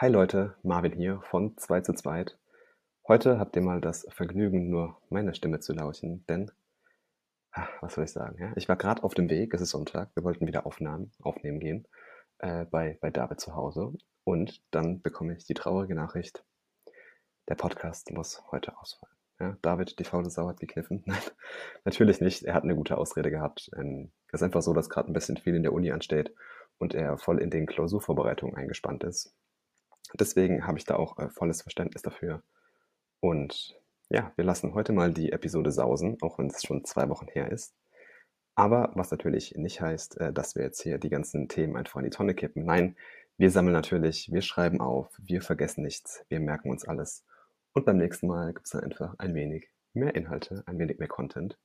Hi Leute, Marvin hier von 2 zu 2. Heute habt ihr mal das Vergnügen, nur meiner Stimme zu lauschen, denn, ah, was soll ich sagen, ja? ich war gerade auf dem Weg, es ist Sonntag, wir wollten wieder Aufnahmen, aufnehmen gehen, äh, bei, bei David zu Hause und dann bekomme ich die traurige Nachricht, der Podcast muss heute ausfallen. Ja, David, die faule Sau hat gekniffen. Nein, natürlich nicht. Er hat eine gute Ausrede gehabt. Ähm, es ist einfach so, dass gerade ein bisschen viel in der Uni ansteht und er voll in den Klausurvorbereitungen eingespannt ist. Deswegen habe ich da auch äh, volles Verständnis dafür. Und ja, wir lassen heute mal die Episode sausen, auch wenn es schon zwei Wochen her ist. Aber was natürlich nicht heißt, äh, dass wir jetzt hier die ganzen Themen einfach in die Tonne kippen. Nein, wir sammeln natürlich, wir schreiben auf, wir vergessen nichts, wir merken uns alles. Und beim nächsten Mal gibt es dann einfach ein wenig mehr Inhalte, ein wenig mehr Content.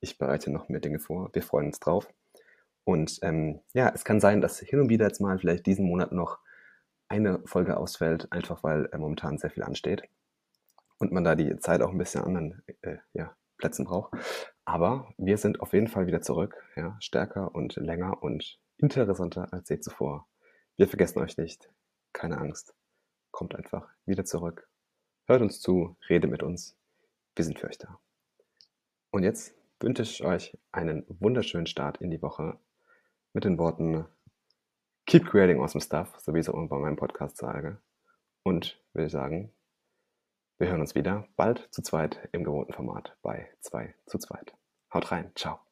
Ich bereite noch mehr Dinge vor, wir freuen uns drauf. Und ähm, ja, es kann sein, dass hin und wieder jetzt mal vielleicht diesen Monat noch eine Folge ausfällt, einfach weil äh, momentan sehr viel ansteht und man da die Zeit auch ein bisschen an anderen äh, ja, Plätzen braucht. Aber wir sind auf jeden Fall wieder zurück, ja, stärker und länger und interessanter als je zuvor. Wir vergessen euch nicht, keine Angst. Kommt einfach wieder zurück. Hört uns zu, rede mit uns. Wir sind für euch da. Und jetzt wünsche ich euch einen wunderschönen Start in die Woche mit den Worten Keep creating awesome stuff, so wie ich es auch bei meinem Podcast sage. Und würde ich sagen, wir hören uns wieder bald zu zweit im gewohnten Format bei 2 zu zweit. Haut rein, ciao.